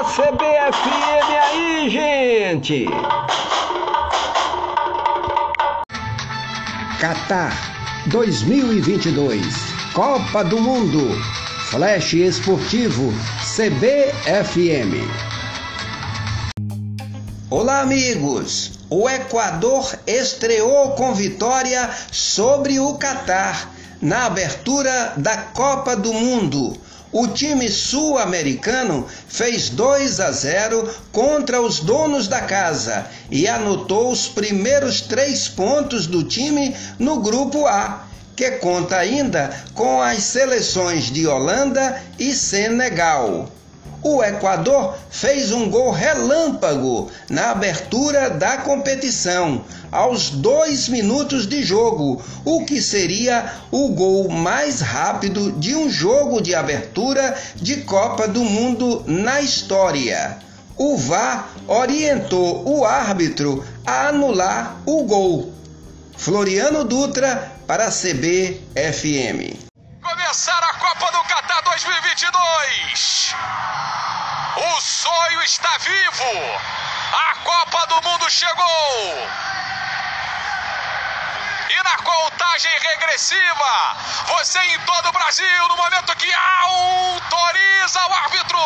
da CBFM aí, gente! Qatar 2022 Copa do Mundo Flash Esportivo CBFM Olá, amigos! O Equador estreou com vitória sobre o Catar na abertura da Copa do Mundo. O time sul-americano fez 2 a 0 contra os donos da casa e anotou os primeiros três pontos do time no Grupo A, que conta ainda com as seleções de Holanda e Senegal o Equador fez um gol relâmpago na abertura da competição, aos dois minutos de jogo, o que seria o gol mais rápido de um jogo de abertura de Copa do Mundo na história. O VAR orientou o árbitro a anular o gol. Floriano Dutra para a CBFM. Começar a Copa do Catar 2022. Sonho está vivo. A Copa do Mundo chegou. E na contagem regressiva, você em todo o Brasil, no momento que autoriza o árbitro.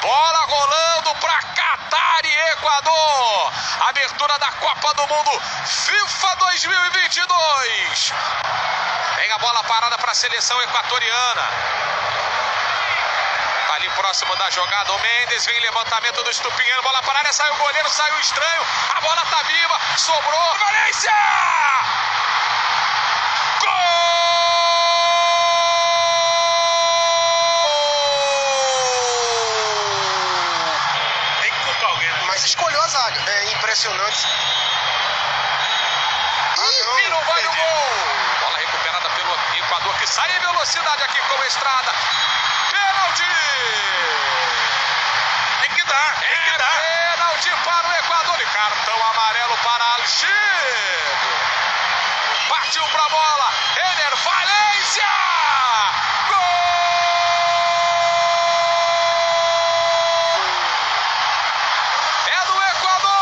Bola rolando para Catar e Equador. Abertura da Copa do Mundo FIFA 2022. Vem a bola parada para a seleção equatoriana ali próximo da jogada. O Mendes vem levantamento do Estupinhano. Bola parada, saiu o goleiro, saiu estranho. A bola tá viva, sobrou. Valência! Gol! Tem que culpar alguém. né? Mas escolheu a zaga. É impressionante. E não vai o gol. Bola recuperada pelo Equador que sai em velocidade aqui com a estrada. Pênalti! Tem que dar, tem que dar. pênalti para o Equador e cartão amarelo para Alexandre. Partiu para a bola. Ener Valência! Gol! É do Equador!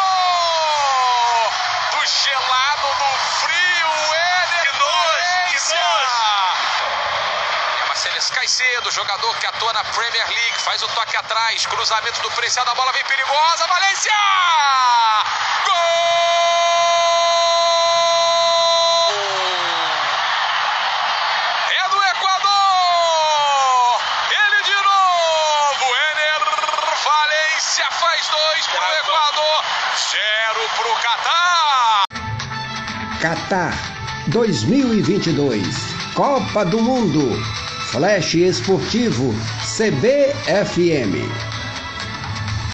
Do gelado, do frio, Ener Que nojo, que Valência! Marcelo Caicedo, jogador que atua na Premier League, faz o toque atrás, cruzamento do Preciado, a bola vem perigosa, Valência! Gol! É do Equador! Ele de novo, Ener Valência faz dois pro Equador, zero pro Catar! Qatar 2022 Copa do Mundo Flash Esportivo CBFM